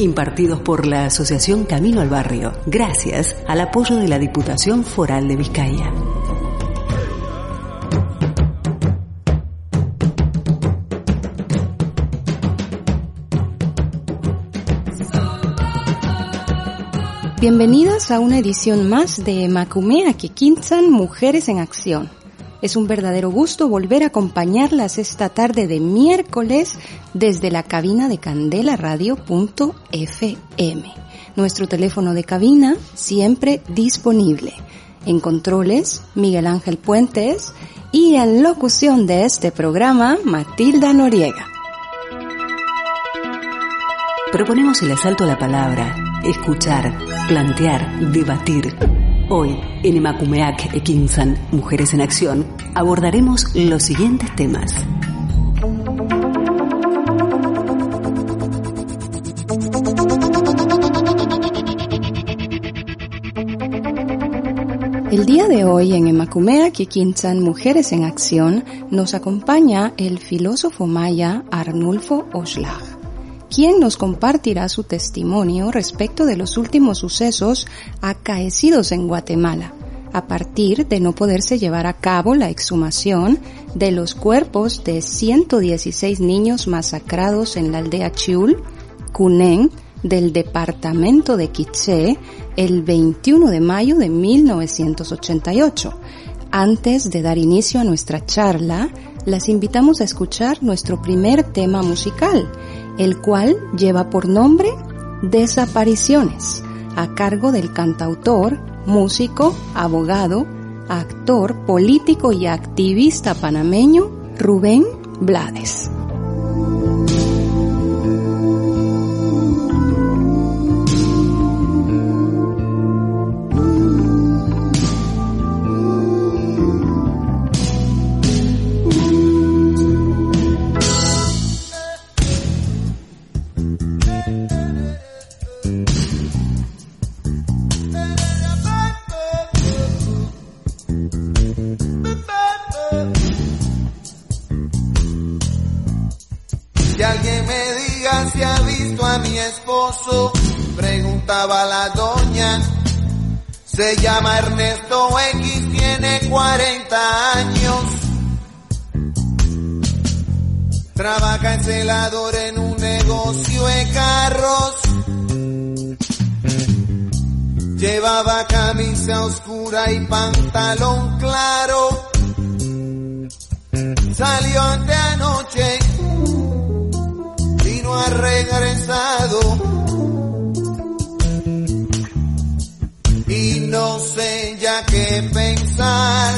Impartidos por la Asociación Camino al Barrio, gracias al apoyo de la Diputación Foral de Vizcaya. Bienvenidas a una edición más de Macumea Kikinsan Mujeres en Acción. Es un verdadero gusto volver a acompañarlas esta tarde de miércoles desde la cabina de candelaradio.fm. Nuestro teléfono de cabina siempre disponible. En controles, Miguel Ángel Puentes y en locución de este programa, Matilda Noriega. Proponemos el asalto a la palabra, escuchar, plantear, debatir. Hoy, en Emakumeak Ekinsan, Mujeres en Acción, abordaremos los siguientes temas. El día de hoy en Emakumea Kikinsan Mujeres en Acción nos acompaña el filósofo maya Arnulfo Oshlag quien nos compartirá su testimonio respecto de los últimos sucesos acaecidos en Guatemala, a partir de no poderse llevar a cabo la exhumación de los cuerpos de 116 niños masacrados en la aldea Chiul, Cunén, del departamento de Quiché, el 21 de mayo de 1988. Antes de dar inicio a nuestra charla, las invitamos a escuchar nuestro primer tema musical, el cual lleva por nombre Desapariciones, a cargo del cantautor, músico, abogado, actor, político y activista panameño Rubén Blades. Se llama Ernesto X, tiene 40 años. Trabaja en celador en un negocio de carros. Llevaba camisa oscura y pantalón claro. Salió ante anoche y no ha regresado. Sé ya qué pensar,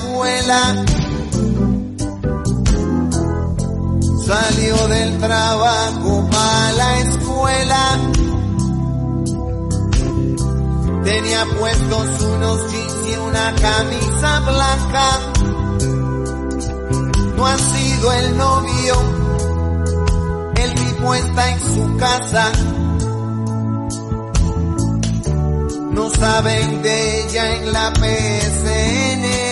abuela. Salió del trabajo a la escuela. Tenía puestos unos jeans y una camisa blanca. No ha sido el novio. El tipo está en su casa no saben de ella en la PSN.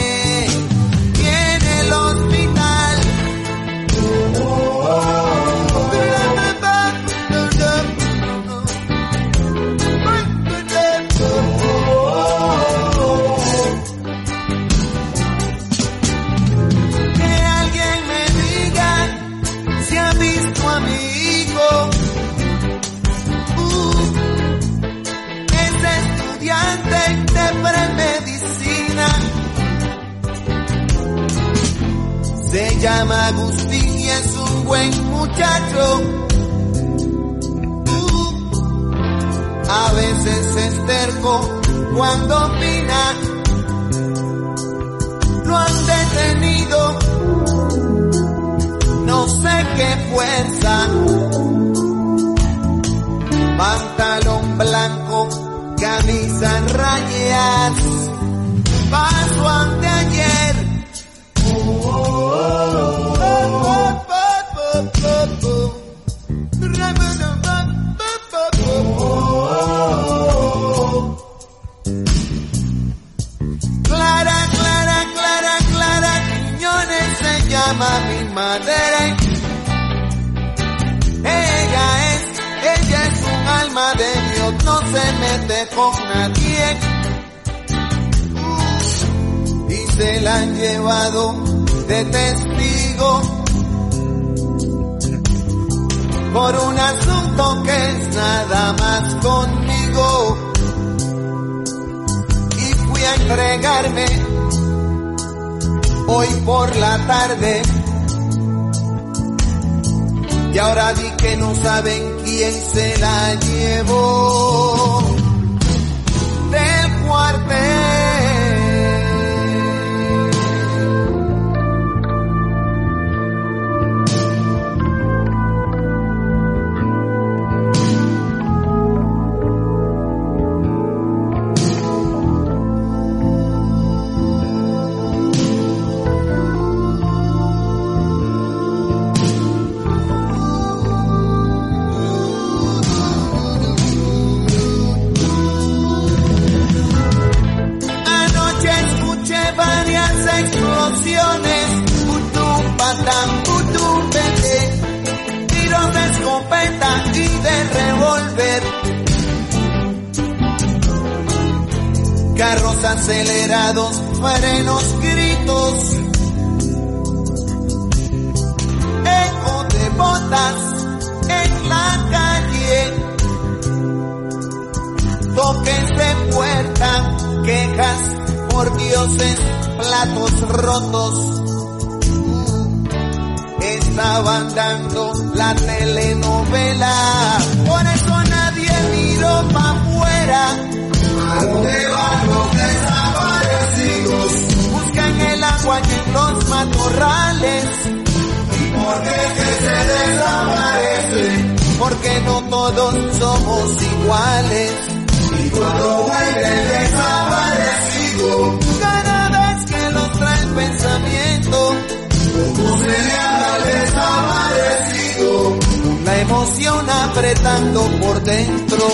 Llama Agustín y es un buen muchacho. a veces es terco cuando opina. Lo han detenido, no sé qué fuerza. Pantalón blanco, camisa rayas, paso ante de Dios, no se mete con nadie. Y se la han llevado de testigo por un asunto que es nada más conmigo y fui a entregarme hoy por la tarde y ahora di que no saben quién se la llevó. Del cuartel carros acelerados, frenos, gritos, eco de botas en la calle, toques de puerta, quejas por dioses, platos rotos. Estaban dando la telenovela, por eso nadie miró para afuera En los matorrales. ¿Y por se desaparecen? Porque no todos somos iguales. Y cuando vuelve el desaparecido, cada vez que los trae el pensamiento, ¿cómo se le al desaparecido? La emoción apretando por dentro.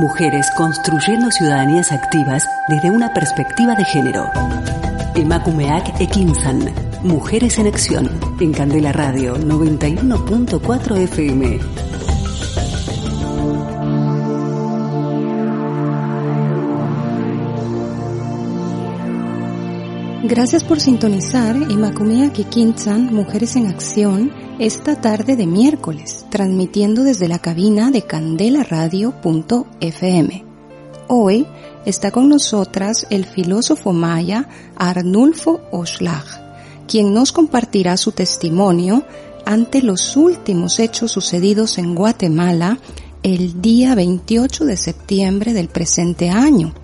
Mujeres construyendo ciudadanías activas desde una perspectiva de género. Emakumeak Ekinsan. Mujeres en Acción. En Candela Radio 91.4 FM. Gracias por sintonizar Emakumeak Ekinsan. Mujeres en Acción esta tarde de miércoles, transmitiendo desde la cabina de candelaradio.fm. Hoy está con nosotras el filósofo maya Arnulfo Oshlag, quien nos compartirá su testimonio ante los últimos hechos sucedidos en Guatemala el día 28 de septiembre del presente año,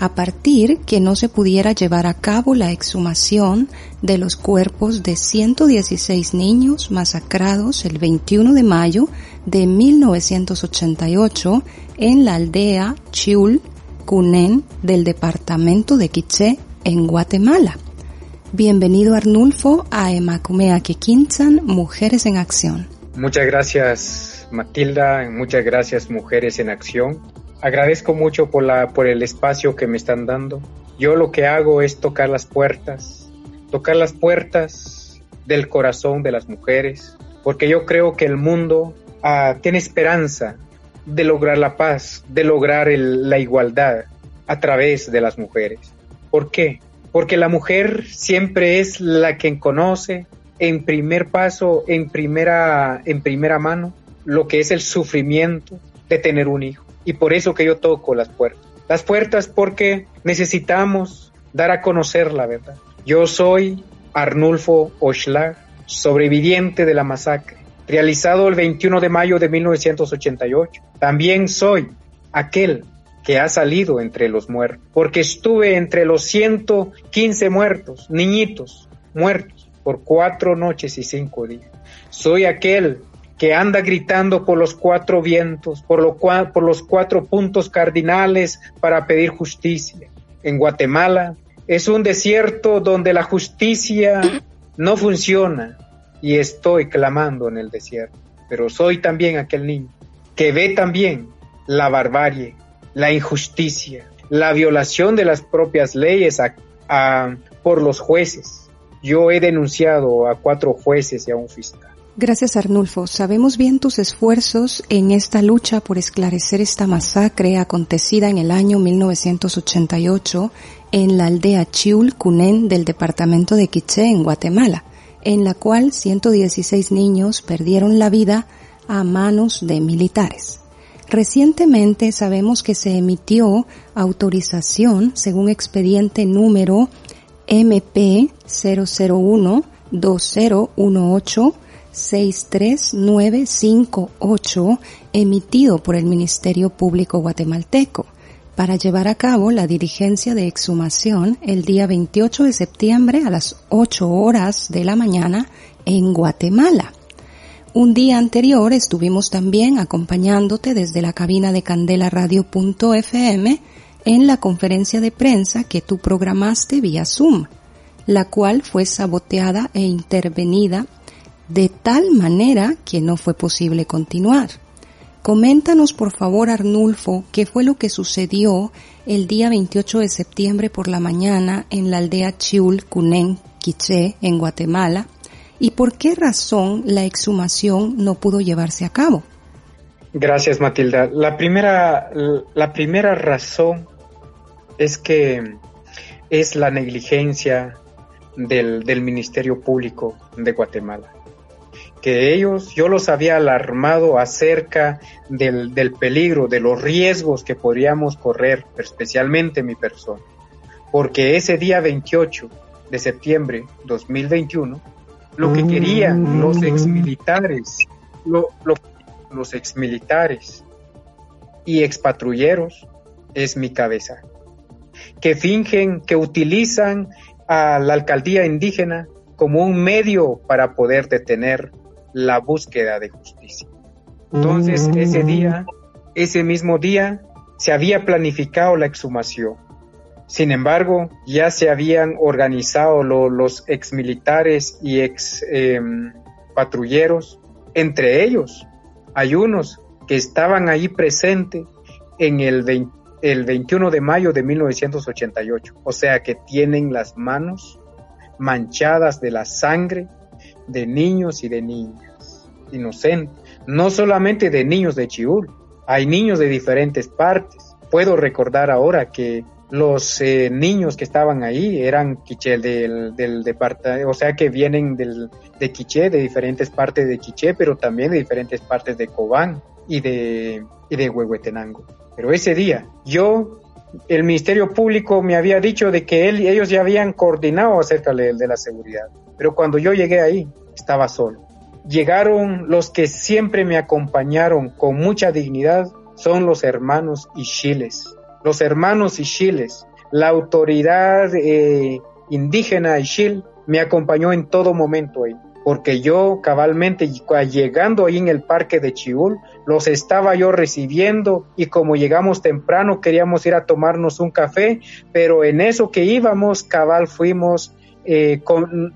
a partir que no se pudiera llevar a cabo la exhumación de los cuerpos de 116 niños masacrados el 21 de mayo de 1988 en la aldea Chiul, Cunén del departamento de Quiché en Guatemala. Bienvenido Arnulfo a Emacumea Quequintzan, Mujeres en Acción. Muchas gracias Matilda, muchas gracias Mujeres en Acción agradezco mucho por, la, por el espacio que me están dando. Yo lo que hago es tocar las puertas, tocar las puertas del corazón de las mujeres, porque yo creo que el mundo ah, tiene esperanza de lograr la paz, de lograr la igualdad a través de las mujeres. ¿Por qué? Porque la mujer siempre es la que conoce en primer paso, en primera, en primera mano, lo que es el sufrimiento de tener un hijo. Y por eso que yo toco las puertas. Las puertas porque necesitamos dar a conocer la verdad. Yo soy Arnulfo Oshlag, sobreviviente de la masacre, realizado el 21 de mayo de 1988. También soy aquel que ha salido entre los muertos, porque estuve entre los 115 muertos, niñitos muertos, por cuatro noches y cinco días. Soy aquel que anda gritando por los cuatro vientos, por, lo por los cuatro puntos cardinales para pedir justicia. En Guatemala es un desierto donde la justicia no funciona y estoy clamando en el desierto. Pero soy también aquel niño que ve también la barbarie, la injusticia, la violación de las propias leyes por los jueces. Yo he denunciado a cuatro jueces y a un fiscal. Gracias Arnulfo. Sabemos bien tus esfuerzos en esta lucha por esclarecer esta masacre acontecida en el año 1988 en la aldea Chiul Cunén del departamento de Quiché en Guatemala, en la cual 116 niños perdieron la vida a manos de militares. Recientemente sabemos que se emitió autorización según expediente número MP 001 2018 63958 emitido por el Ministerio Público guatemalteco para llevar a cabo la diligencia de exhumación el día 28 de septiembre a las 8 horas de la mañana en Guatemala. Un día anterior estuvimos también acompañándote desde la cabina de Candela Radio.fm en la conferencia de prensa que tú programaste vía Zoom, la cual fue saboteada e intervenida de tal manera que no fue posible continuar. Coméntanos por favor Arnulfo qué fue lo que sucedió el día 28 de septiembre por la mañana en la aldea Chiul Cunén, Quiché, en Guatemala, y por qué razón la exhumación no pudo llevarse a cabo. Gracias, Matilda. La primera, la primera razón es que es la negligencia del, del Ministerio Público de Guatemala que ellos, yo los había alarmado acerca del, del, peligro, de los riesgos que podríamos correr, especialmente mi persona. Porque ese día 28 de septiembre 2021 lo que querían los mm. exmilitares, lo, lo, los exmilitares y expatrulleros es mi cabeza, que fingen, que utilizan a la alcaldía indígena como un medio para poder detener la búsqueda de justicia. Entonces, ese día, ese mismo día, se había planificado la exhumación. Sin embargo, ya se habían organizado los exmilitares y ex em, patrulleros, entre ellos hay unos que estaban ahí presentes en el, el 21 de mayo de 1988, o sea que tienen las manos manchadas de la sangre de niños y de niñas inocentes, no solamente de niños de Chiul, hay niños de diferentes partes. Puedo recordar ahora que los eh, niños que estaban ahí eran quiché del, del departamento, o sea que vienen del, de Quiché, de diferentes partes de Quiché, pero también de diferentes partes de Cobán y de, y de Huehuetenango. Pero ese día, yo, el Ministerio Público me había dicho de que él, ellos ya habían coordinado acerca de, de la seguridad, pero cuando yo llegué ahí, estaba solo. Llegaron los que siempre me acompañaron con mucha dignidad, son los hermanos Ishiles los hermanos Ishiles, la autoridad eh, indígena Ishil me acompañó en todo momento ahí, porque yo cabalmente llegando ahí en el parque de Chiul, los estaba yo recibiendo y como llegamos temprano queríamos ir a tomarnos un café, pero en eso que íbamos cabal fuimos, eh,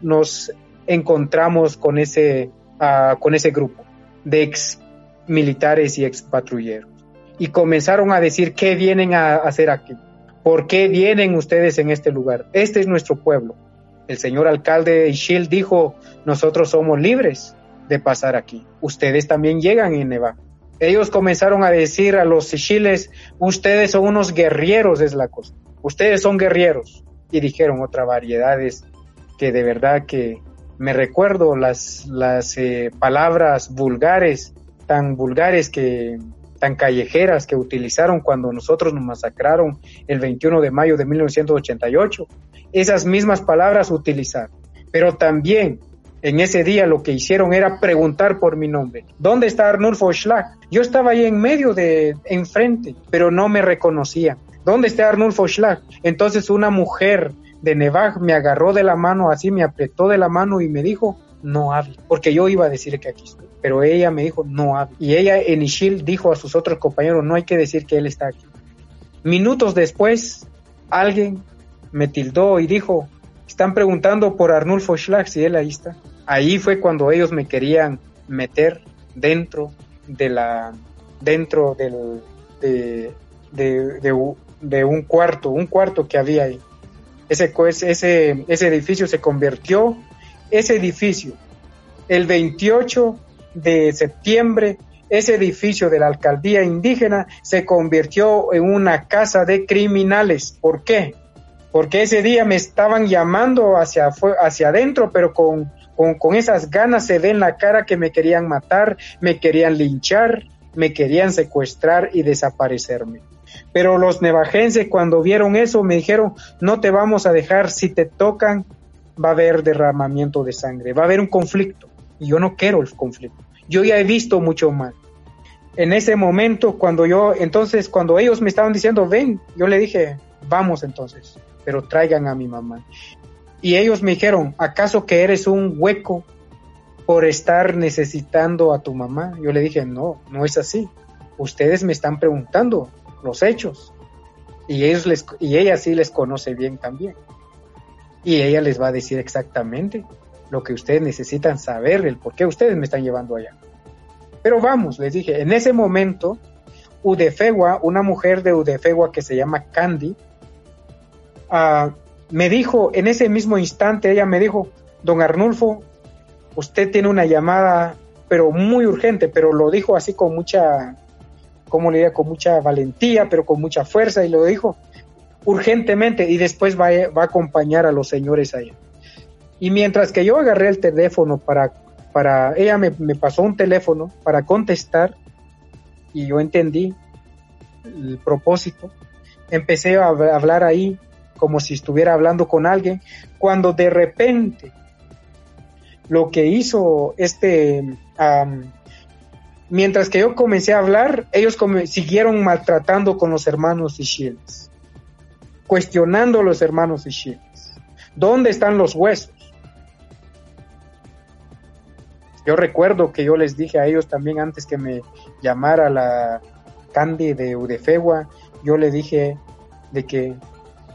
nos encontramos con ese, ah, con ese grupo de ex militares y ex patrulleros y comenzaron a decir qué vienen a hacer aquí, por qué vienen ustedes en este lugar. Este es nuestro pueblo. El señor alcalde Ishil dijo, nosotros somos libres de pasar aquí. Ustedes también llegan en Neva. ellos comenzaron a decir a los chiles, ustedes son unos guerreros, es la cosa. Ustedes son guerreros. Y dijeron otras variedades que de verdad que me recuerdo las, las eh, palabras vulgares, tan vulgares que tan callejeras que utilizaron cuando nosotros nos masacraron el 21 de mayo de 1988. Esas mismas palabras utilizaron. Pero también en ese día lo que hicieron era preguntar por mi nombre. ¿Dónde está Arnulfo Schlag? Yo estaba ahí en medio de, enfrente, pero no me reconocía. ¿Dónde está Arnulfo Schlag? Entonces una mujer de Nevaj me agarró de la mano, así me apretó de la mano y me dijo, no hable, porque yo iba a decir que aquí estoy, pero ella me dijo, no hable. Y ella en Ishil dijo a sus otros compañeros, no hay que decir que él está aquí. Minutos después, alguien me tildó y dijo, están preguntando por Arnulfo Schlag, si él ahí está. Ahí fue cuando ellos me querían meter dentro de la, dentro del, de, de, un cuarto, un cuarto que había ahí. Ese, ese, ese edificio se convirtió, ese edificio, el 28 de septiembre, ese edificio de la alcaldía indígena se convirtió en una casa de criminales. ¿Por qué? Porque ese día me estaban llamando hacia, adentro, pero con con, esas ganas se ve en la cara que me querían matar, me querían linchar, me querían secuestrar y desaparecerme. Pero los nevajenses cuando vieron eso me dijeron, no te vamos a dejar, si te tocan va a haber derramamiento de sangre, va a haber un conflicto. Y yo no quiero el conflicto. Yo ya he visto mucho mal. En ese momento, cuando yo, entonces, cuando ellos me estaban diciendo, ven, yo le dije, vamos entonces, pero traigan a mi mamá. Y ellos me dijeron, ¿acaso que eres un hueco por estar necesitando a tu mamá? Yo le dije, no, no es así. Ustedes me están preguntando los hechos. Y, ellos les, y ella sí les conoce bien también. Y ella les va a decir exactamente lo que ustedes necesitan saber, el por qué ustedes me están llevando allá. Pero vamos, les dije, en ese momento, Udefegua, una mujer de Udefegua que se llama Candy, uh, me dijo, en ese mismo instante, ella me dijo, don Arnulfo, usted tiene una llamada, pero muy urgente, pero lo dijo así con mucha, como le diría, con mucha valentía, pero con mucha fuerza, y lo dijo urgentemente, y después va, va a acompañar a los señores allá. Y mientras que yo agarré el teléfono para, para ella me, me pasó un teléfono para contestar, y yo entendí el propósito, empecé a hablar ahí como si estuviera hablando con alguien, cuando de repente lo que hizo este, mientras que yo comencé a hablar, ellos siguieron maltratando con los hermanos Ishiels, cuestionando a los hermanos Ishiels. ¿Dónde están los huesos? Yo recuerdo que yo les dije a ellos también antes que me llamara la Candy de Udefegua, yo le dije de que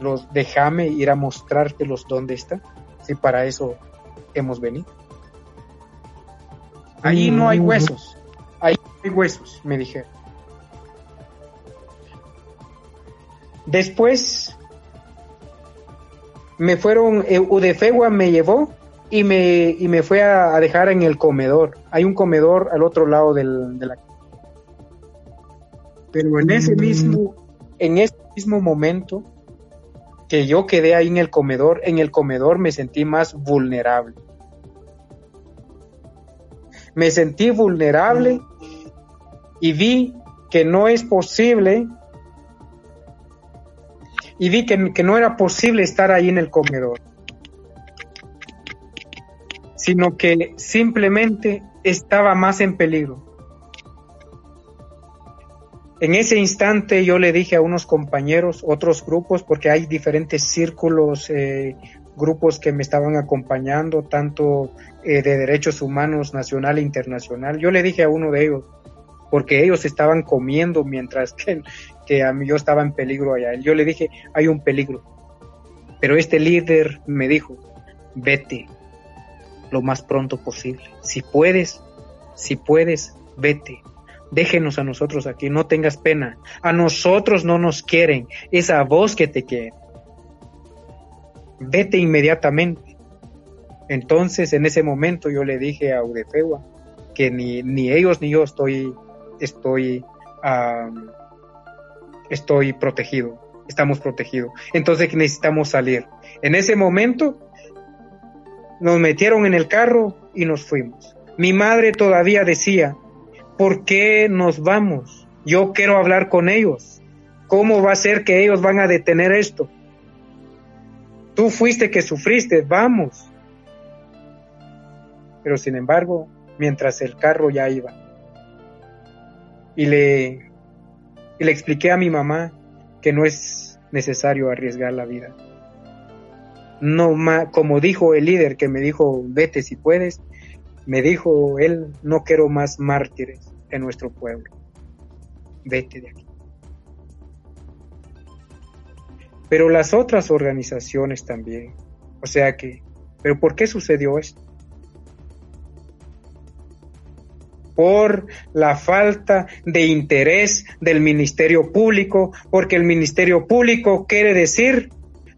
los déjame ir a mostrártelos dónde están, si para eso hemos venido. Ahí no hay mm. huesos, ahí hay huesos, me dijeron. Después me fueron, eh, Udefegua me llevó y me, y me fue a, dejar en el comedor. Hay un comedor al otro lado del, de la... Pero en ese mismo, en ese mismo momento, que yo quedé ahí en el comedor, en el comedor me sentí más vulnerable. Me sentí vulnerable y vi que no es posible y vi que, que no era posible estar ahí en el comedor, sino que simplemente estaba más en peligro. En ese instante yo le dije a unos compañeros, otros grupos, porque hay diferentes círculos, eh, grupos que me estaban acompañando, tanto eh, de derechos humanos nacional e internacional. Yo le dije a uno de ellos, porque ellos estaban comiendo mientras que, que a mí yo estaba en peligro allá. Yo le dije, hay un peligro. Pero este líder me dijo, vete lo más pronto posible. Si puedes, si puedes, vete déjenos a nosotros aquí, no tengas pena. A nosotros no nos quieren, es a vos que te quieren. Vete inmediatamente. Entonces, en ese momento yo le dije a Udefegua que ni, ni ellos ni yo estoy estoy, estoy protegido, estamos protegidos. Entonces necesitamos salir. En ese momento nos metieron en el carro y nos fuimos. Mi madre todavía decía, ¿por qué nos vamos? Yo quiero hablar con ellos. ¿Cómo va a ser que ellos van a detener esto? Tú fuiste que sufriste, vamos. Pero sin embargo, mientras el carro ya iba, y le, y le expliqué a mi mamá que no es necesario arriesgar la vida. No como dijo el líder que me dijo, vete si puedes, me dijo él, no quiero más mártires en nuestro pueblo. Vete de aquí. Pero las otras organizaciones también. O sea que, ¿pero por qué sucedió esto? Por la falta de interés del Ministerio Público, porque el Ministerio Público quiere decir,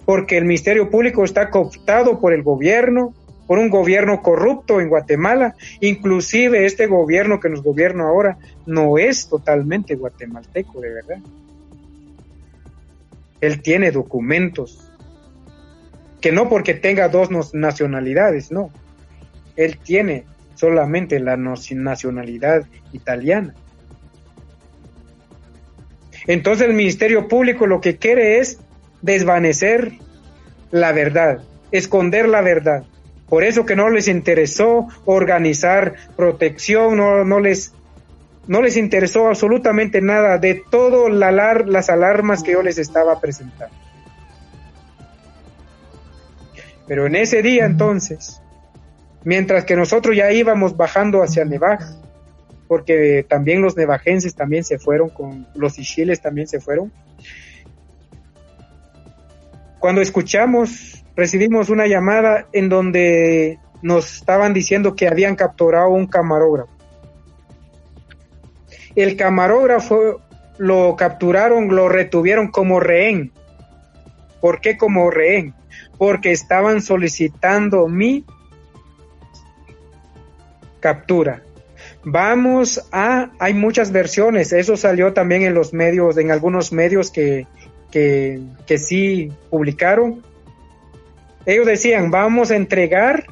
porque el Ministerio Público está cooptado por el gobierno, por un gobierno corrupto en Guatemala, inclusive este gobierno que nos gobierna ahora no es totalmente guatemalteco, de verdad. Él tiene documentos, que no porque tenga dos nacionalidades, no. Él tiene solamente la nacionalidad italiana. Entonces el Ministerio Público lo que quiere es desvanecer la verdad, esconder la verdad. Por eso que no les interesó organizar protección, no, no les, no les interesó absolutamente nada de todas las alarmas que yo les estaba presentando. Pero en ese día entonces, mientras que nosotros ya íbamos bajando hacia Nevaj, porque también los nevajenses también se fueron, con los ishiles también se fueron. Cuando escuchamos, recibimos una llamada en donde nos estaban diciendo que habían capturado un camarógrafo. El camarógrafo lo capturaron, lo retuvieron como rehén. ¿Por qué como rehén? Porque estaban solicitando mi captura. Vamos a, hay muchas versiones, eso salió también en los medios, en algunos medios que, que, que sí publicaron. Ellos decían, vamos a entregar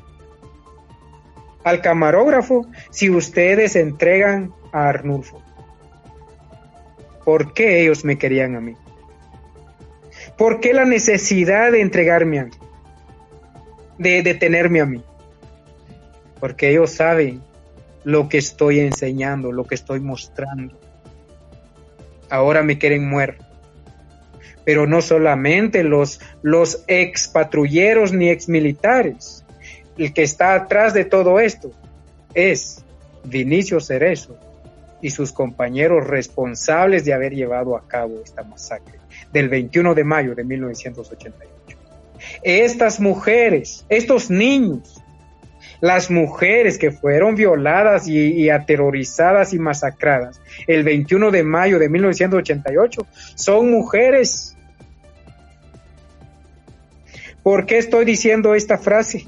al camarógrafo si ustedes entregan a Arnulfo. ¿Por qué ellos me querían a mí? ¿Por qué la necesidad de entregarme a mí? De detenerme a mí porque ellos saben lo que estoy enseñando, lo que estoy mostrando. Ahora me quieren muerto. Pero no solamente los, los ex patrulleros ni ex militares. El que está atrás de todo esto es Vinicio Cerezo y sus compañeros responsables de haber llevado a cabo esta masacre del 21 de mayo de 1988. Estas mujeres, estos niños, las mujeres que fueron violadas y, aterrorizadas y masacradas el 21 de mayo de 1988 son mujeres. ¿Por qué estoy diciendo esta frase?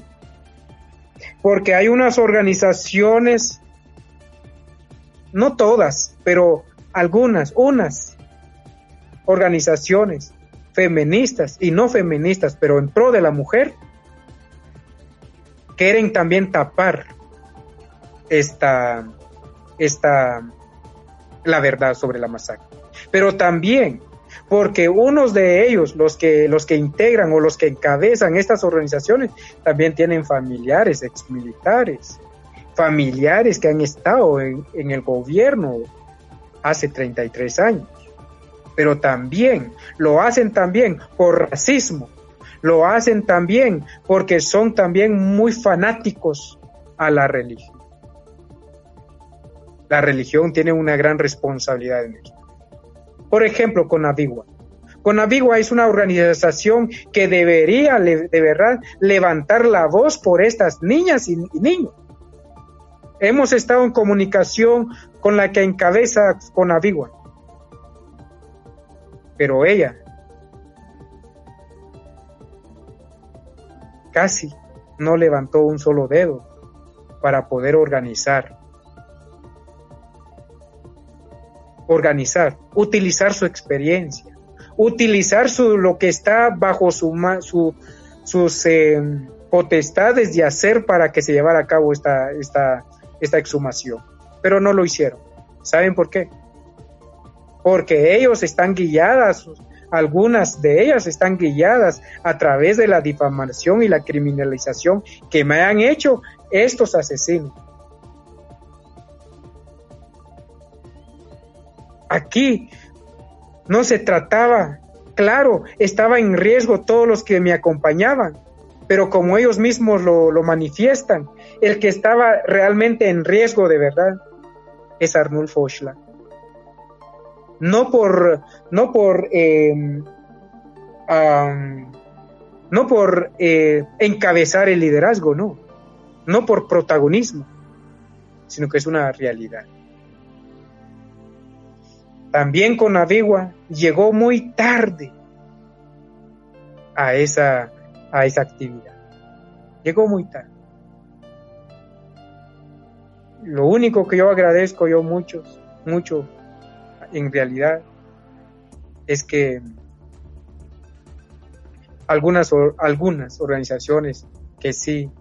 Porque hay unas organizaciones, no todas, pero algunas, unas organizaciones feministas y no feministas, pero en pro de la mujer, quieren también tapar esta, esta, la verdad sobre la masacre. Pero también porque unos de ellos, los que, los que integran o los que encabezan estas organizaciones, también tienen familiares, exmilitares, familiares que han estado en, en el gobierno hace 33 años. Pero también lo hacen también por racismo, lo hacen también porque son también muy fanáticos a la religión. La religión tiene una gran responsabilidad en esto. Por ejemplo, con Avigua. Con Avigua es una organización que debería de verdad levantar la voz por estas niñas y, niños. Hemos estado en comunicación con la que encabeza con Avigua. Pero ella casi no levantó un solo dedo para poder organizar organizar, utilizar su experiencia, utilizar su, lo que está bajo su, su sus eh, potestades de hacer para que se llevara a cabo esta, esta, esta exhumación. Pero no lo hicieron. ¿Saben por qué? Porque ellos están guiadas, algunas de ellas están guiadas a través de la difamación y la criminalización que me han hecho estos asesinos. Aquí no se trataba, claro, estaba en riesgo todos los que me acompañaban, pero como ellos mismos lo, manifiestan, el que estaba realmente en riesgo de verdad es Arnulfo Oshla. No por, no por, em, no por eh, encabezar el liderazgo, no, no por protagonismo, sino que es una realidad. También con Avigua llegó muy tarde a esa, a esa actividad. Llegó muy tarde. Lo único que yo agradezco yo muchos, mucho en realidad es que algunas, algunas organizaciones que sí,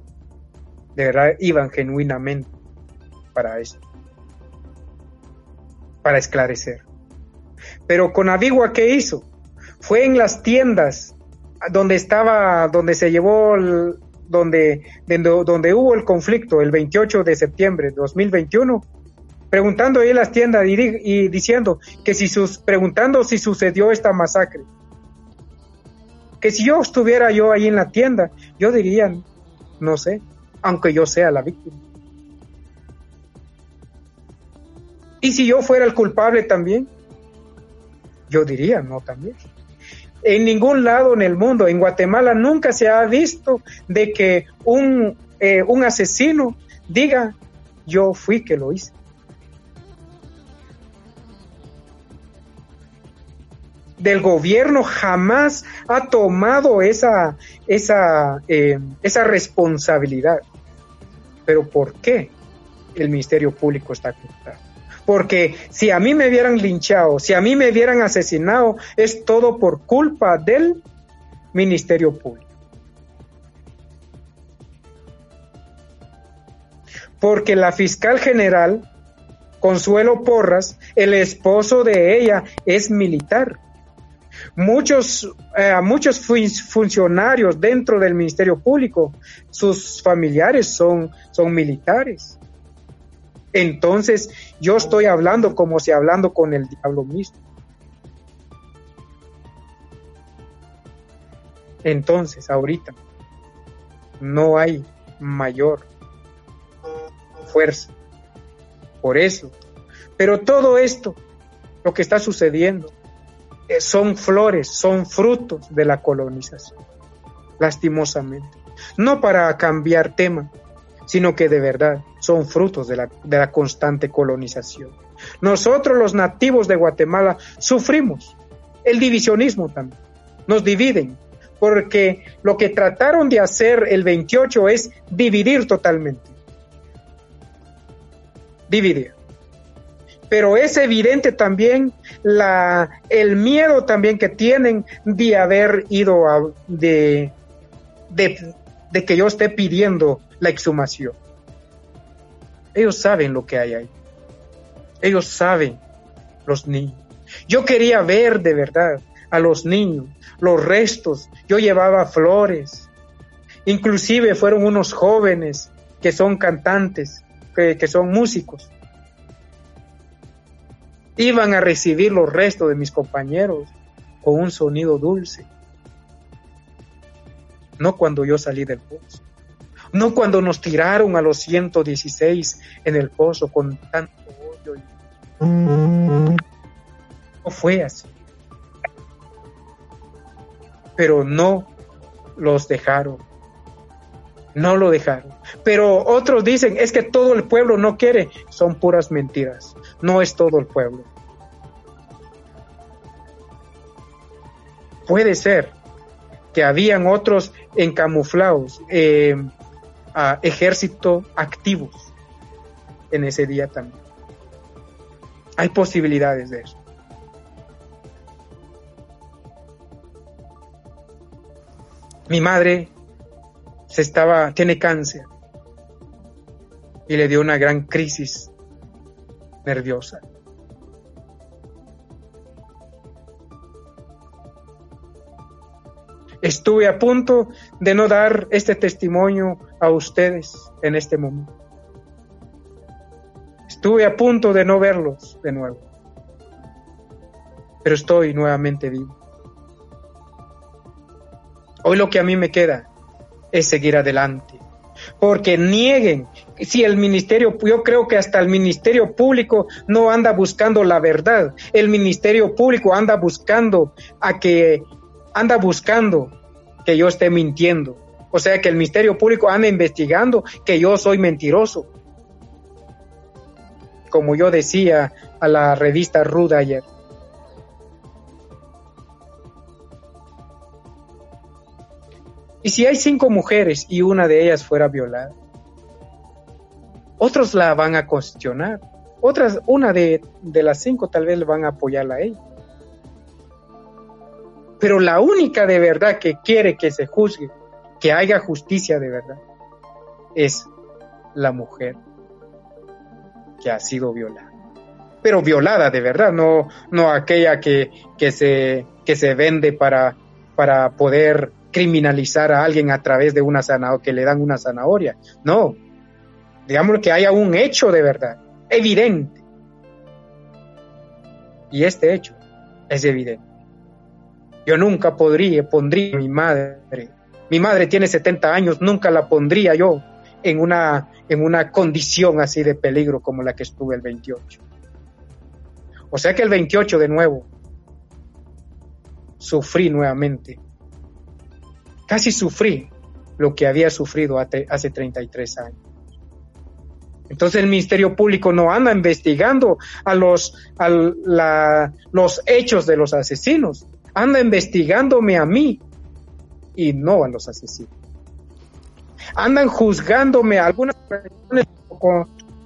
de verdad, iban genuinamente para esto, para esclarecer. Pero con Avigua, ¿qué hizo? Fue en las tiendas donde estaba, donde se llevó, donde, donde, hubo el conflicto el 28 de septiembre de 2021, preguntando ahí en las tiendas y, diciendo que si sus, preguntando si sucedió esta masacre. Que si yo estuviera yo ahí en la tienda, yo diría, no sé, aunque yo sea la víctima. Y si yo fuera el culpable también, yo diría, no también. En ningún lado en el mundo, en Guatemala, nunca se ha visto de que un, eh, un asesino diga, yo fui que lo hice. Del gobierno jamás ha tomado esa, esa, eh, esa responsabilidad. Pero ¿por qué el Ministerio Público está ocultado? Porque si a mí me hubieran linchado, si a mí me hubieran asesinado, es todo por culpa del Ministerio Público. Porque la fiscal general, Consuelo Porras, el esposo de ella es militar. Muchos, eh, muchos funcionarios dentro del Ministerio Público, sus familiares son, son militares. Entonces yo estoy hablando como si hablando con el diablo mismo. Entonces, ahorita no hay mayor fuerza. Por eso. Pero todo esto, lo que está sucediendo, son flores, son frutos de la colonización. Lastimosamente. No para cambiar tema, sino que de verdad son frutos de la, de la constante colonización. Nosotros los nativos de Guatemala sufrimos el divisionismo también. Nos dividen, porque lo que trataron de hacer el 28 es dividir totalmente. Dividir. Pero es evidente también el miedo también que tienen de haber ido a, de, que yo esté pidiendo la exhumación. Ellos saben lo que hay ahí. Ellos saben los niños. Yo quería ver de verdad a los niños, los restos. Yo llevaba flores. Inclusive fueron unos jóvenes que son cantantes, que son músicos. Iban a recibir los restos de mis compañeros con un sonido dulce. No cuando yo salí del pozo no cuando nos tiraron a los 116 en el pozo con tanto odio. No fue así. Pero no los dejaron. No lo dejaron. Pero otros dicen, es que todo el pueblo no quiere. Son puras mentiras. No es todo el pueblo. Puede ser que habían otros encamuflados, eh, a ejército activos en ese día también. Hay posibilidades de eso. Mi madre se estaba, tiene cáncer y le dio una gran crisis nerviosa. Estuve a punto de no dar este testimonio a ustedes en este momento. Estuve a punto de no verlos de nuevo. Pero estoy nuevamente vivo. Hoy lo que a mí me queda es seguir adelante. Porque nieguen, si el ministerio, yo creo que hasta el ministerio público no anda buscando la verdad. El ministerio público anda buscando a que anda buscando que yo esté mintiendo. O sea que el Ministerio Público anda investigando que yo soy mentiroso. Como yo decía a la revista Ruda ayer. Y si hay cinco mujeres y una de ellas fuera violada, otros la van a cuestionar. Otras, una de, de las cinco tal vez van a apoyarla a ella. Pero la única de verdad que quiere que se juzgue, que haya justicia de verdad, es la mujer que ha sido violada. Pero violada de verdad, no, no aquella que, que, se, que se vende para, para poder criminalizar a alguien a través de una zanahoria, que le dan una zanahoria. No, digamos que haya un hecho de verdad, evidente. Y este hecho es evidente. Yo nunca podría, pondría a mi madre. Mi madre tiene 70 años, nunca la pondría yo en una, en una condición así de peligro como la que estuve el 28. O sea que el 28 de nuevo sufrí nuevamente. Casi sufrí lo que había sufrido hace 33 años. Entonces el Ministerio Público no anda investigando a los, a los hechos de los asesinos, anda investigándome a mí y no a los asesinos. Andan juzgándome a algunas personas,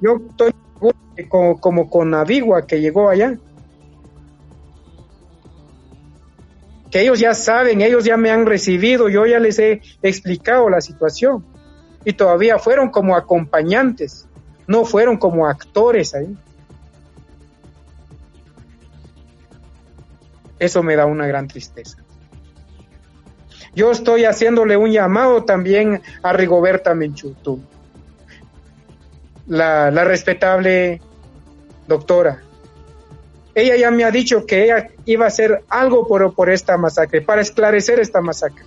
yo estoy como, como con Avigua que llegó allá. Que ellos ya saben, ellos ya me han recibido, yo ya les he explicado la situación. Y todavía fueron como acompañantes, no fueron como actores ahí. Eso me da una gran tristeza. Yo estoy haciéndole un llamado también a Rigoberta Menchutú, la, la respetable doctora. Ella ya me ha dicho que ella iba a hacer algo por, por esta masacre, para esclarecer esta masacre.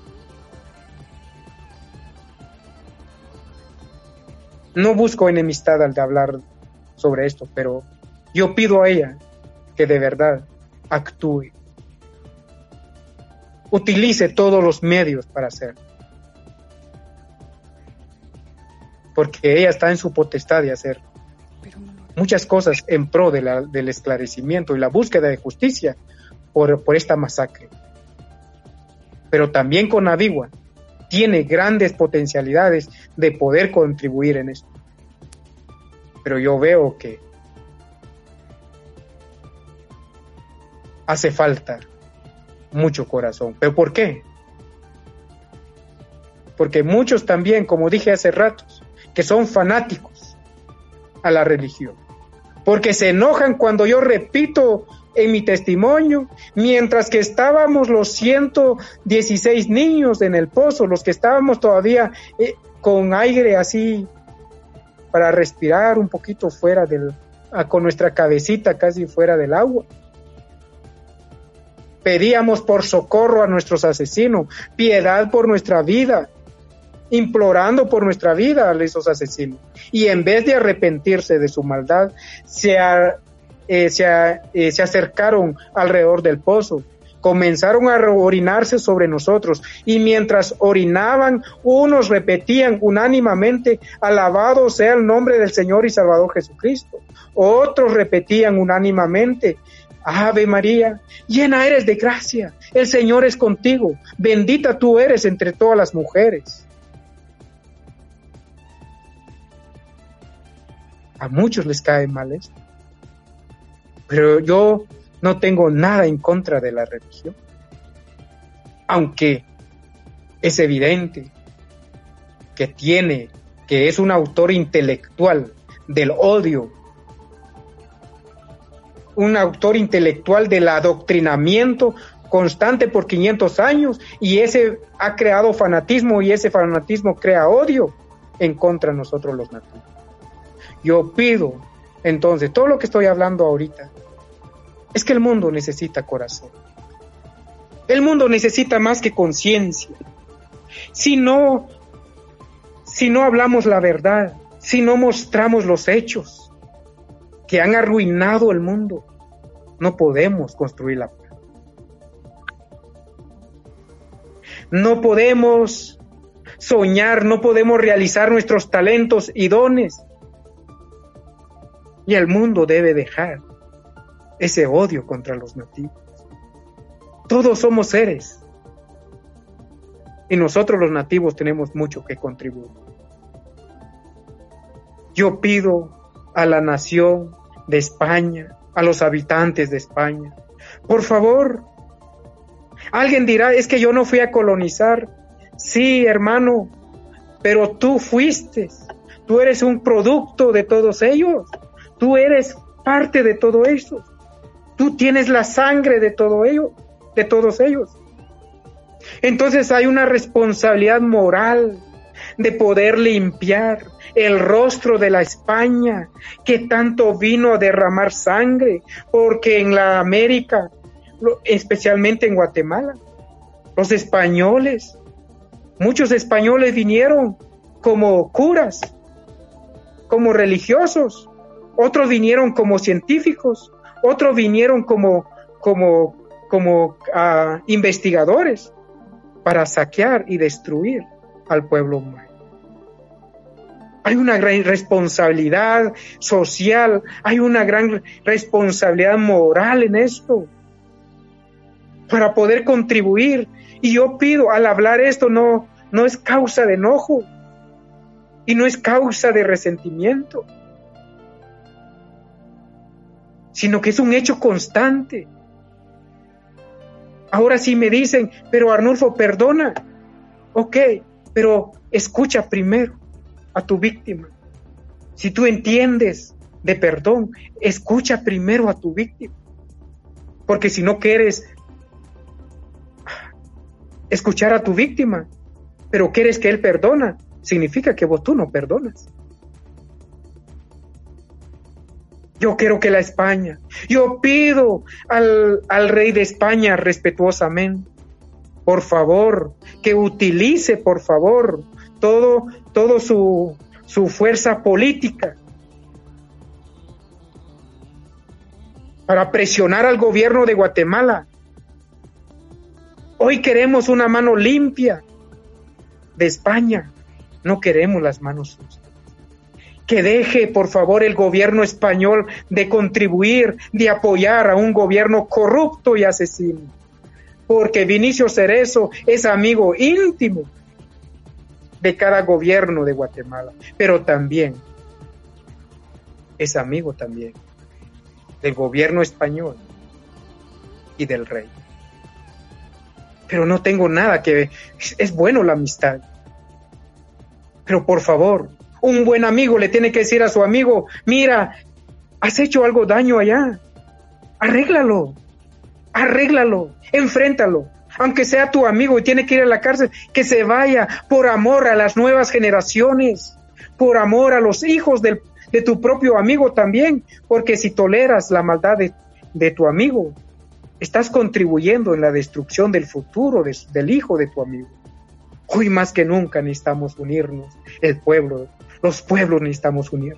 No busco enemistad al de hablar sobre esto, pero yo pido a ella que de verdad actúe utilice todos los medios para hacerlo. Porque ella está en su potestad de hacer muchas cosas en pro del esclarecimiento y la búsqueda de justicia por, por esta masacre. Pero también con Adigua tiene grandes potencialidades de poder contribuir en esto. Pero yo veo que hace falta mucho corazón. ¿Pero por qué? Porque muchos también, como dije hace ratos, que son fanáticos a la religión. Porque se enojan cuando yo repito en mi testimonio, mientras que estábamos los 116 niños en el pozo, los que estábamos todavía eh, con aire así para respirar un poquito fuera del, con nuestra cabecita casi fuera del agua. Pedíamos por socorro a nuestros asesinos, piedad por nuestra vida, implorando por nuestra vida a esos asesinos. Y en vez de arrepentirse de su maldad, se, eh, eh, se acercaron alrededor del pozo, comenzaron a orinarse sobre nosotros y mientras orinaban, unos repetían unánimamente, alabado sea el nombre del Señor y Salvador Jesucristo. Otros repetían unánimamente, Ave María, llena eres de gracia, el Señor es contigo, bendita tú eres entre todas las mujeres. A muchos les cae mal esto. Pero yo no tengo nada en contra de la religión. Aunque es evidente que tiene, que es un autor intelectual del odio, un autor intelectual del adoctrinamiento constante por 500 años y ese ha creado fanatismo y ese fanatismo crea odio en contra de nosotros los nativos. Yo pido entonces, todo lo que estoy hablando ahorita es que el mundo necesita corazón. El mundo necesita más que conciencia. Si no, si no hablamos la verdad, si no mostramos los hechos que han arruinado el mundo, no podemos construir la paz. No podemos soñar, no podemos realizar nuestros talentos y dones. Y el mundo debe dejar ese odio contra los nativos. Todos somos seres. Y nosotros los nativos tenemos mucho que contribuir. Yo pido a la nación de España, a los habitantes de España, por favor, alguien dirá, es que yo no fui a colonizar. Sí, hermano, pero tú fuiste. Tú eres un producto de todos ellos. Tú eres parte de todo eso. Tú tienes la sangre de todo ello, de todos ellos. Entonces hay una responsabilidad moral de poder limpiar el rostro de la España que tanto vino a derramar sangre, porque en la América, especialmente en Guatemala, los españoles, muchos españoles vinieron como curas, como religiosos, otros vinieron como científicos, otros vinieron como, como, como uh, investigadores para saquear y destruir al pueblo humano. Hay una gran responsabilidad social, hay una gran responsabilidad moral en esto para poder contribuir. Y yo pido, al hablar esto, no, no es causa de enojo y no es causa de resentimiento sino que es un hecho constante. Ahora sí me dicen, pero Arnulfo, perdona. Ok, pero escucha primero a tu víctima. Si tú entiendes de perdón, escucha primero a tu víctima. Porque si no quieres escuchar a tu víctima, pero quieres que él perdona, significa que vos tú no perdonas. Yo quiero que la España, yo pido al, al rey de España respetuosamente, por favor, que utilice, por favor, todo, todo su, su fuerza política para presionar al gobierno de Guatemala. Hoy queremos una mano limpia de España, no queremos las manos sucias que deje, por favor, el gobierno español de contribuir, de apoyar a un gobierno corrupto y asesino. Porque Vinicio Cerezo es amigo íntimo de cada gobierno de Guatemala, pero también es amigo también del gobierno español y del rey. Pero no tengo nada que... Es bueno la amistad. Pero por favor, un buen amigo le tiene que decir a su amigo, mira, has hecho algo daño allá, arréglalo, arréglalo, enfréntalo. Aunque sea tu amigo y tiene que ir a la cárcel, que se vaya por amor a las nuevas generaciones, por amor a los hijos de tu propio amigo también, porque si toleras la maldad de, tu amigo, estás contribuyendo en la destrucción del futuro del hijo de tu amigo. Hoy más que nunca necesitamos unirnos, el pueblo, los pueblos necesitamos unir.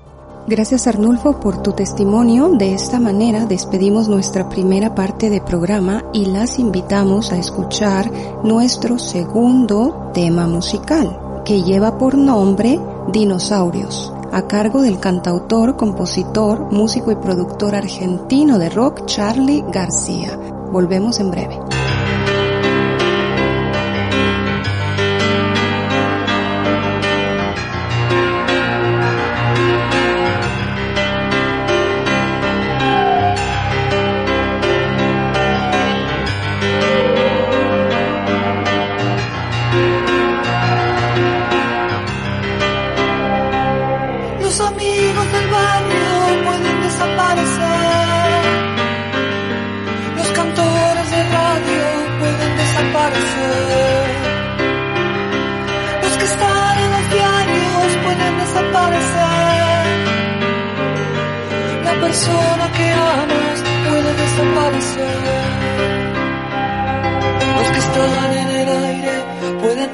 Gracias Arnulfo por tu testimonio. De esta manera despedimos nuestra primera parte de programa y las invitamos a escuchar nuestro segundo tema musical, que lleva por nombre Dinosaurios, a cargo del cantautor, compositor, músico y productor argentino de rock Charlie García. Volvemos en breve.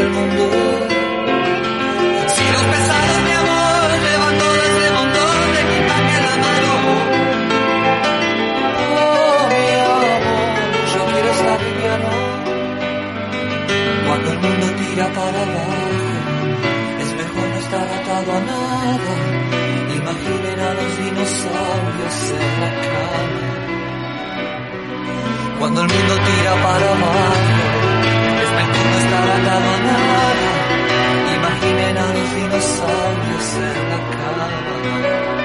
El mundo. Si los pesados, mi amor, levanto de ese montón de equipaje la mano. Oh, mi amor, yo quiero estar liviano. Cuando el mundo tira para abajo, es mejor no estar atado a nada. Imaginen a los dinosaurios en la cama. Cuando el mundo tira para abajo, estar atado a nada. Imaginen a los dinosaurios en la cama.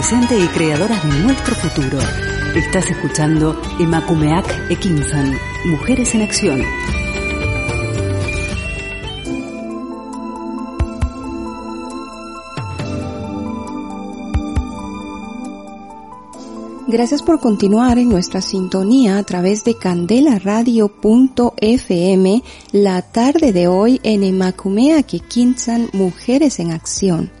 Presente y creadoras de nuestro futuro. Estás escuchando Emakumeak Ekinsan, Mujeres en Acción. Gracias por continuar en nuestra sintonía a través de candelaradio.fm la tarde de hoy en Emacumea Kikinsan Mujeres en Acción.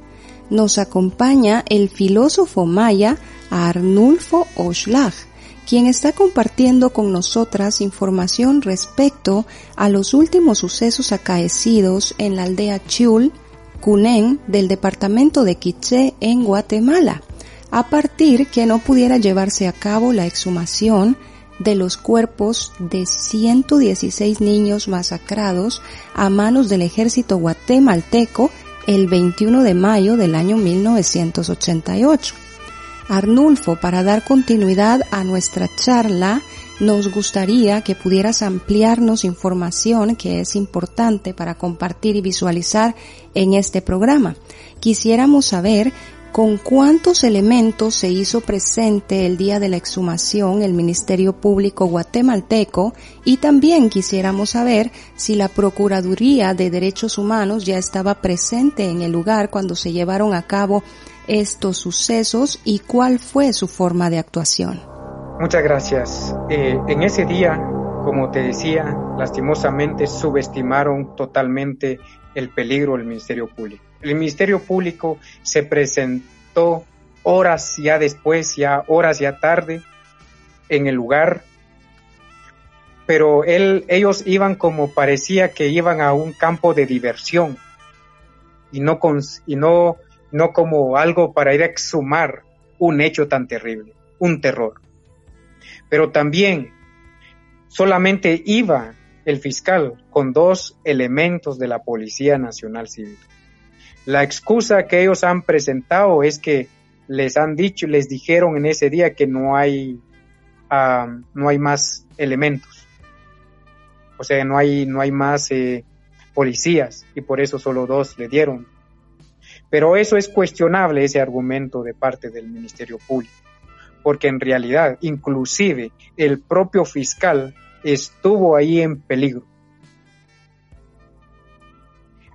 Nos acompaña el filósofo maya Arnulfo Oshlag, quien está compartiendo con nosotras información respecto a los últimos sucesos acaecidos en la aldea Chul, Cunén, del departamento de Quiché en Guatemala a partir que no pudiera llevarse a cabo la exhumación de los cuerpos de 116 niños masacrados a manos del ejército guatemalteco el 21 de mayo del año 1988. Arnulfo, para dar continuidad a nuestra charla, nos gustaría que pudieras ampliarnos información que es importante para compartir y visualizar en este programa. Quisiéramos saber ¿Con cuántos elementos se hizo presente el día de la exhumación el Ministerio Público guatemalteco? Y también quisiéramos saber si la Procuraduría de Derechos Humanos ya estaba presente en el lugar cuando se llevaron a cabo estos sucesos y cuál fue su forma de actuación. Muchas gracias. Eh, en ese día, como te decía, lastimosamente subestimaron totalmente el peligro del Ministerio Público. El Ministerio Público se presentó horas ya después, ya horas ya tarde, en el lugar, pero él, ellos iban como parecía que iban a un campo de diversión y no, con, y no, no como algo para ir a exhumar un hecho tan terrible, un terror. Pero también solamente iba el fiscal con dos elementos de la Policía Nacional Civil. La excusa que ellos han presentado es que les han dicho, les dijeron en ese día que no hay, ah, no hay más elementos. O sea, no hay, no hay más eh, policías y por eso solo dos le dieron. Pero eso es cuestionable, ese argumento de parte del Ministerio Público, porque en realidad, inclusive, el propio fiscal estuvo ahí en peligro.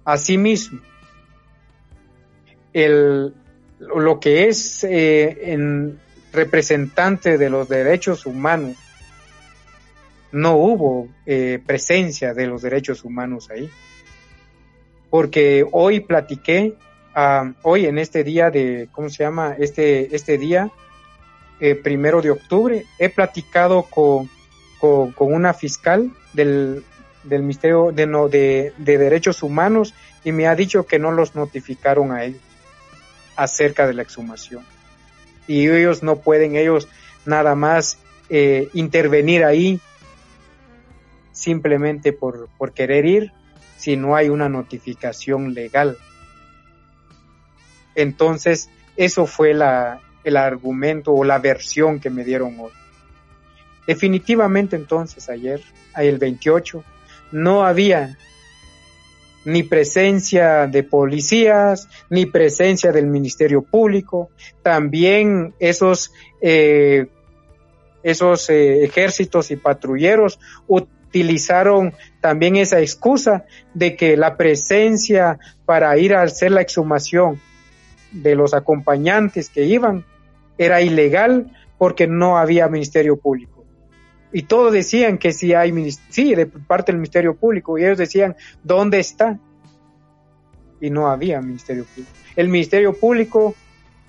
Asimismo, el, lo que es eh, en representante de los derechos humanos, no hubo eh, presencia de los derechos humanos ahí. Porque hoy platiqué, hoy en este día de, ¿cómo se llama? Este, este día, eh, primero de octubre, he platicado con, con, una fiscal del, del Ministerio de, no, de Derechos Humanos y me ha dicho que no los notificaron a ellos acerca de la exhumación. Y ellos no pueden, ellos nada más eh, intervenir ahí simplemente por, por querer ir si no hay una notificación legal. Entonces, eso fue la, el argumento o la versión que me dieron hoy. Definitivamente entonces ayer, el 28, no había ni presencia de policías, ni presencia del Ministerio Público. También esos, eh, esos eh, ejércitos y patrulleros utilizaron también esa excusa de que la presencia para ir a hacer la exhumación de los acompañantes que iban era ilegal porque no había Ministerio Público y todos decían que sí hay, sí, de parte del Ministerio Público, y ellos decían, ¿dónde está? Y no había Ministerio Público. El Ministerio Público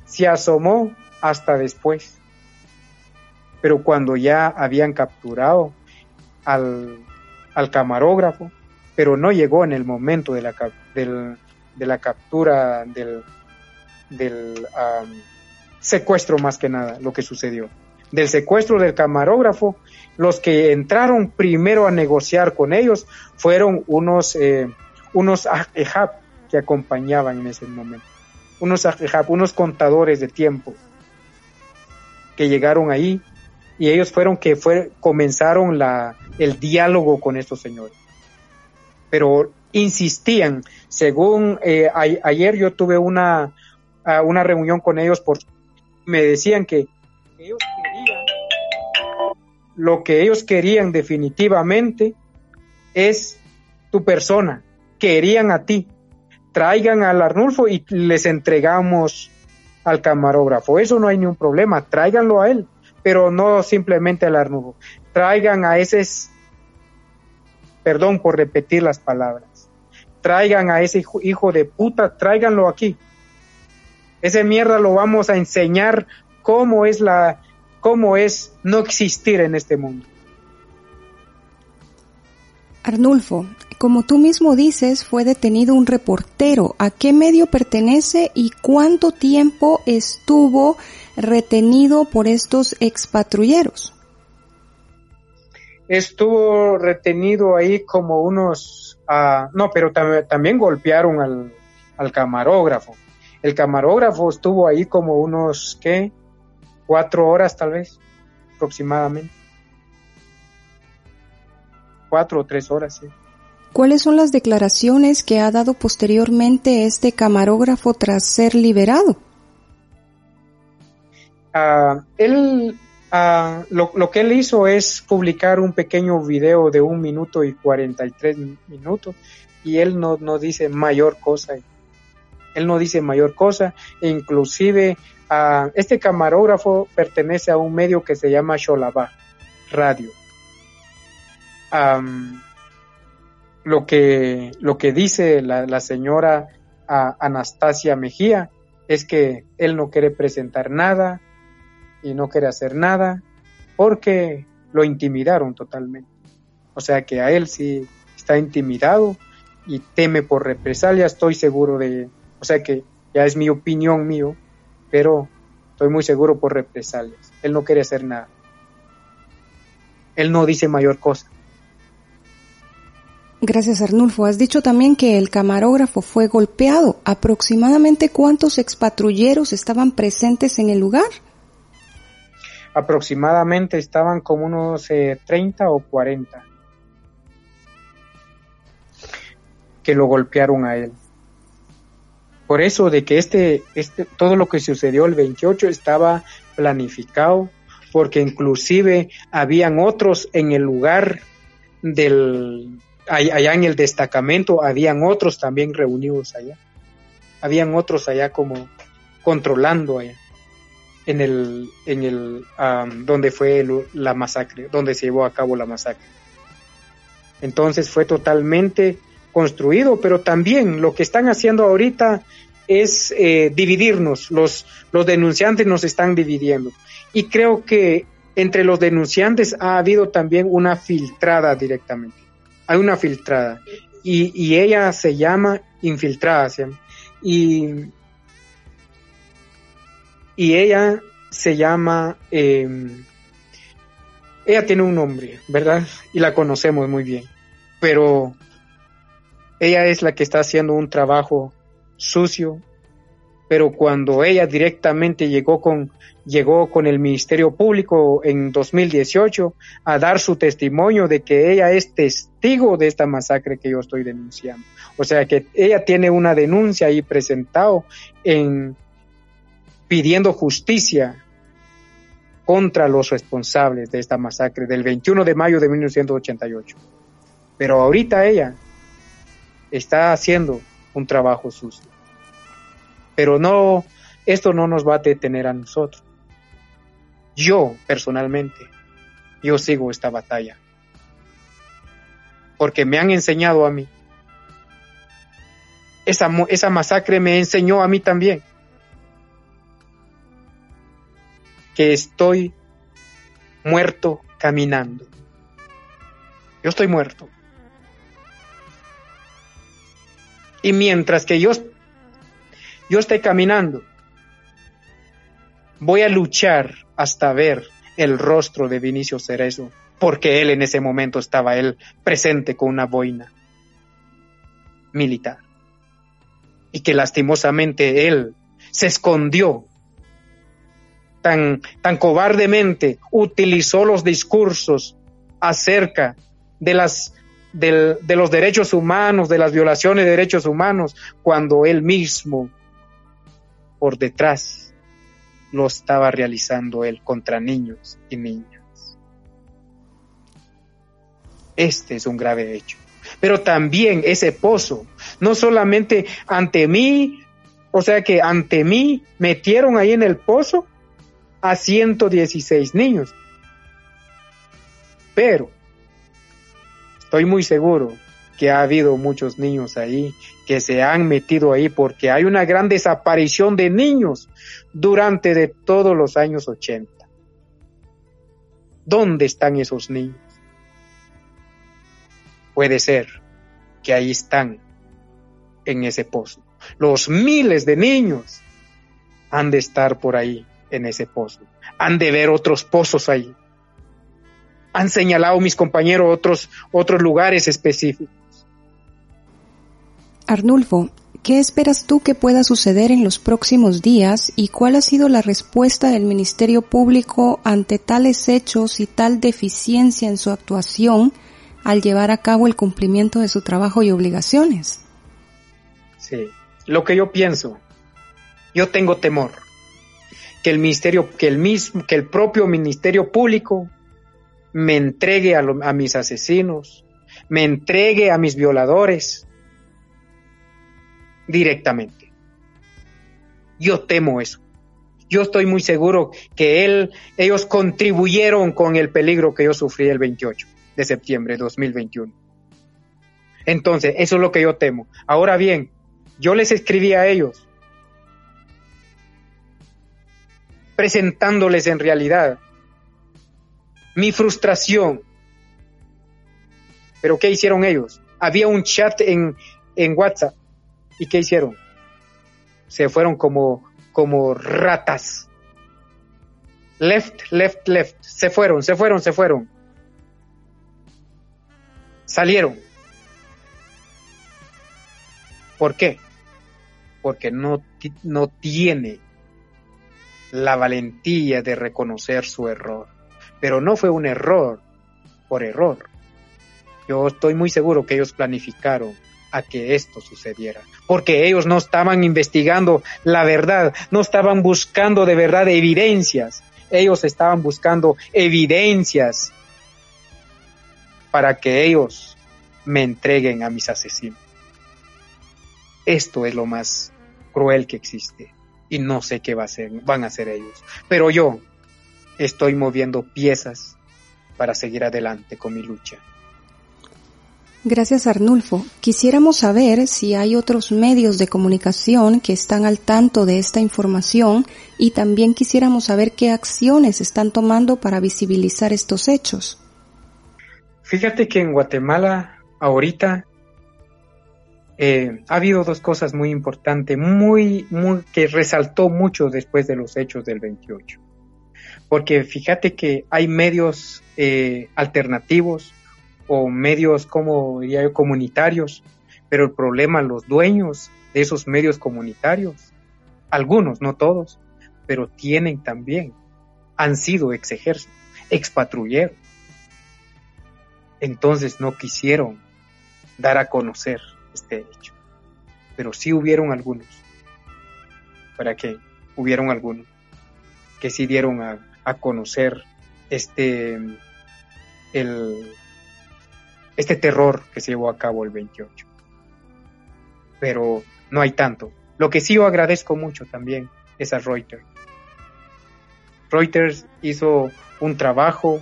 se asomó hasta después, pero cuando ya habían capturado al, al camarógrafo, pero no llegó en el momento de la, de la captura del, del secuestro más que nada, lo que sucedió. Del secuestro del camarógrafo los que entraron primero a negociar con ellos fueron unos, eh, unos ahab que acompañaban en ese momento. Unos ahab, unos contadores de tiempo que llegaron ahí y ellos fueron que fue, comenzaron la, el diálogo con estos señores. Pero insistían, según eh, ayer yo tuve una, una reunión con ellos, por, me decían que ellos lo que ellos querían definitivamente es tu persona, querían a ti. Traigan al Arnulfo y les entregamos al camarógrafo. Eso no hay ningún problema, tráiganlo a él, pero no simplemente al Arnulfo. Traigan a ese, perdón por repetir las palabras, traigan a ese hijo, de puta, tráiganlo aquí. Ese mierda lo vamos a enseñar cómo es la, cómo es no existir en este mundo. Arnulfo, como tú mismo dices, fue detenido un reportero. ¿A qué medio pertenece y cuánto tiempo estuvo retenido por estos expatrulleros? Estuvo retenido ahí como unos... Uh, no, pero tam también golpearon al, al camarógrafo. El camarógrafo estuvo ahí como unos, ¿qué? Cuatro horas tal vez, aproximadamente. Cuatro o tres horas, sí. ¿Cuáles son las declaraciones que ha dado posteriormente este camarógrafo tras ser liberado? Uh, él, uh, lo, lo, que él hizo es publicar un pequeño video de un minuto y cuarenta y tres minutos y él no, no dice mayor cosa. Él no dice mayor cosa inclusive este camarógrafo pertenece a un medio que se llama Sholabá Radio. lo, que, lo que dice la, señora Anastasia Mejía es que él no quiere presentar nada y no quiere hacer nada porque lo intimidaron totalmente. O sea que a él sí está intimidado y teme por represalia, estoy seguro de, o sea que ya es mi opinión mío, pero estoy muy seguro por represalias. Él no quiere hacer nada. Él no dice mayor cosa. Gracias Arnulfo. Has dicho también que el camarógrafo fue golpeado. ¿Aproximadamente cuántos expatrulleros estaban presentes en el lugar? Aproximadamente estaban como unos eh, 30 o 40 que lo golpearon a él. Por eso de que este, este, todo lo que sucedió el 28 estaba planificado, porque inclusive habían otros en el lugar del, allá en el destacamento, habían otros también reunidos allá. Habían otros allá como controlando allá, en el, en el, um, donde fue el, la masacre, donde se llevó a cabo la masacre. Entonces fue totalmente construido, pero también lo que están haciendo ahorita es eh, dividirnos, los, denunciantes nos están dividiendo. Y creo que entre los denunciantes ha habido también una filtrada directamente. Hay una filtrada. Y, ella se llama infiltrada. Y, y ella se llama... Eh, ella tiene un nombre, ¿verdad? Y la conocemos muy bien. Pero ella es la que está haciendo un trabajo sucio, pero cuando ella directamente llegó con llegó con el Ministerio Público en 2018 a dar su testimonio de que ella es testigo de esta masacre que yo estoy denunciando. O sea que ella tiene una denuncia ahí presentado en pidiendo justicia contra los responsables de esta masacre del 21 de mayo de 1988. Pero ahorita ella está haciendo un trabajo sucio. Pero no, esto no nos va a detener a nosotros. Yo, personalmente, yo sigo esta batalla. Porque me han enseñado a mí. Esa, esa masacre me enseñó a mí también. Que estoy muerto caminando. Yo estoy muerto. Y mientras que yo, yo esté caminando, voy a luchar hasta ver el rostro de Vinicio Cerezo, porque él en ese momento estaba él presente con una boina militar. Y que lastimosamente él se escondió tan, tan cobardemente, utilizó los discursos acerca de las del, de los derechos humanos, de las violaciones de derechos humanos, cuando él mismo por detrás lo estaba realizando él contra niños y niñas. Este es un grave hecho. Pero también ese pozo, no solamente ante mí, o sea que ante mí metieron ahí en el pozo a 116 niños. Pero estoy muy seguro que ha habido muchos niños ahí que se han metido ahí porque hay una gran desaparición de niños durante de todos los años 80. ¿Dónde están esos niños? Puede ser que ahí están en ese pozo. Los miles de niños han de estar por ahí en ese pozo. Han de ver otros pozos ahí han señalado mis compañeros otros, otros lugares específicos. Arnulfo, ¿qué esperas tú que pueda suceder en los próximos días y cuál ha sido la respuesta del Ministerio Público ante tales hechos y tal deficiencia en su actuación al llevar a cabo el cumplimiento de su trabajo y obligaciones? Sí, lo que yo pienso, yo tengo temor que el ministerio, que el mismo, que el propio Ministerio Público me entregue a, mis asesinos, me entregue a mis violadores directamente. Yo temo eso. Yo estoy muy seguro que él, ellos contribuyeron con el peligro que yo sufrí el 28 de septiembre de 2021. Entonces, eso es lo que yo temo. Ahora bien, yo les escribí a ellos presentándoles en realidad mi frustración. Pero ¿qué hicieron ellos? Había un chat en, en WhatsApp. ¿Y qué hicieron? Se fueron como, como ratas. Left, left, left. Se fueron, se fueron, se fueron. Salieron. ¿Por qué? Porque no, no tiene la valentía de reconocer su error. Pero no fue un error por error. Yo estoy muy seguro que ellos planificaron a que esto sucediera, porque ellos no estaban investigando la verdad, no estaban buscando de verdad evidencias, ellos estaban buscando evidencias para que ellos me entreguen a mis asesinos. Esto es lo más cruel que existe y no sé qué van a hacer ellos. Pero yo estoy moviendo piezas para seguir adelante con mi lucha. Gracias Arnulfo. Quisiéramos saber si hay otros medios de comunicación que están al tanto de esta información y también quisiéramos saber qué acciones están tomando para visibilizar estos hechos. Fíjate que en Guatemala ahorita eh, ha habido dos cosas muy importantes, muy, muy, que resaltó mucho después de los hechos del 28. Porque fíjate que hay medios eh, alternativos o medios como diría yo, comunitarios, pero el problema, los dueños de esos medios comunitarios, algunos, no todos, pero tienen también, han sido ex ejército, ex patrulleros. Entonces no quisieron dar a conocer este hecho. Pero sí hubieron algunos. ¿Para qué? Hubieron algunos que sí dieron a, a conocer este el este terror que se llevó a cabo el 28. Pero no hay tanto. Lo que sí yo agradezco mucho también es a Reuters. Reuters hizo un trabajo,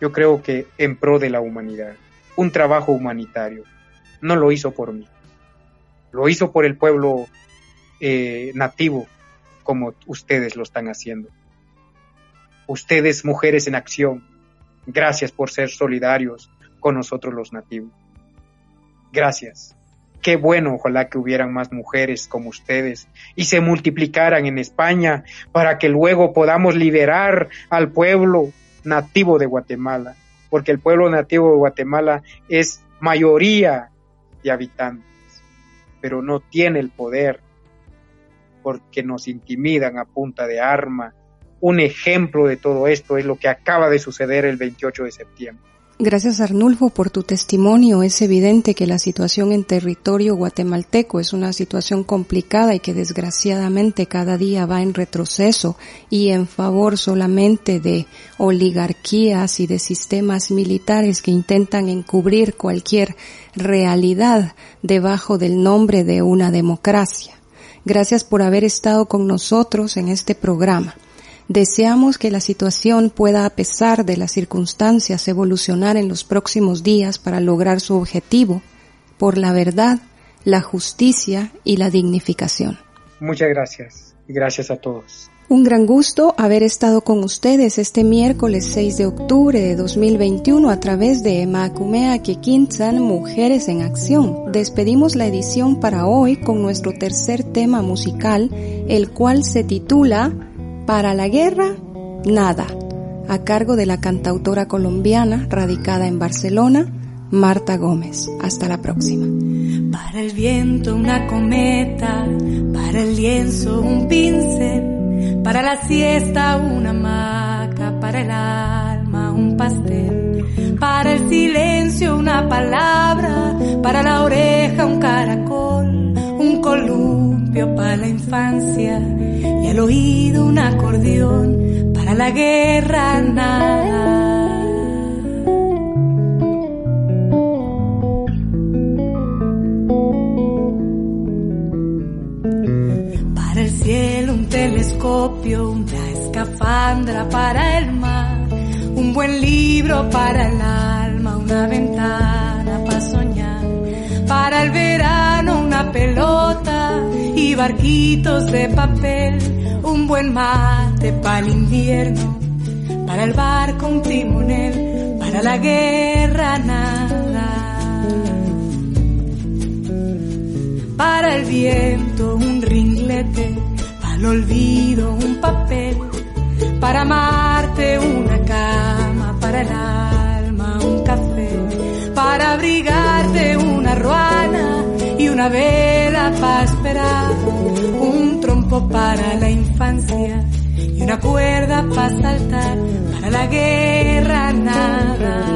yo creo que en pro de la humanidad, un trabajo humanitario. No lo hizo por mí, lo hizo por el pueblo eh, nativo, como ustedes lo están haciendo. Ustedes, mujeres en acción, gracias por ser solidarios, con nosotros los nativos. Gracias. Qué bueno, ojalá que hubieran más mujeres como ustedes y se multiplicaran en España para que luego podamos liberar al pueblo nativo de Guatemala, porque el pueblo nativo de Guatemala es mayoría de habitantes, pero no tiene el poder porque nos intimidan a punta de arma. Un ejemplo de todo esto es lo que acaba de suceder el 28 de septiembre. Gracias Arnulfo por tu testimonio. Es evidente que la situación en territorio guatemalteco es una situación complicada y que desgraciadamente cada día va en retroceso y en favor solamente de oligarquías y de sistemas militares que intentan encubrir cualquier realidad debajo del nombre de una democracia. Gracias por haber estado con nosotros en este programa. Deseamos que la situación pueda, a pesar de las circunstancias, evolucionar en los próximos días para lograr su objetivo, por la verdad, la justicia y la dignificación. Muchas gracias y gracias a todos. Un gran gusto haber estado con ustedes este miércoles 6 de octubre de 2021 a través de Emacumea Kekintzan Mujeres en Acción. Despedimos la edición para hoy con nuestro tercer tema musical, el cual se titula para la guerra, nada, a cargo de la cantautora colombiana radicada en Barcelona, Marta Gómez. Hasta la próxima. Para el viento una cometa, para el lienzo un pincel, para la siesta una hamaca, para el alma un pastel, para el silencio una palabra, para la oreja un caracol, un para la infancia y al oído un acordeón para la guerra nada. Para el cielo un telescopio, una escafandra para el mar, un buen libro para el alma, una ventana para soñar, para el verano una pelota y barquitos de papel, un buen mate para el invierno, para el barco un timonel, para la guerra nada. Para el viento un ringlete, para el olvido un papel, para amarte una cama, para el alma un café, para abrigarte una ruana y una una para esperar, un trompo para la infancia y una cuerda para saltar, para la guerra nada.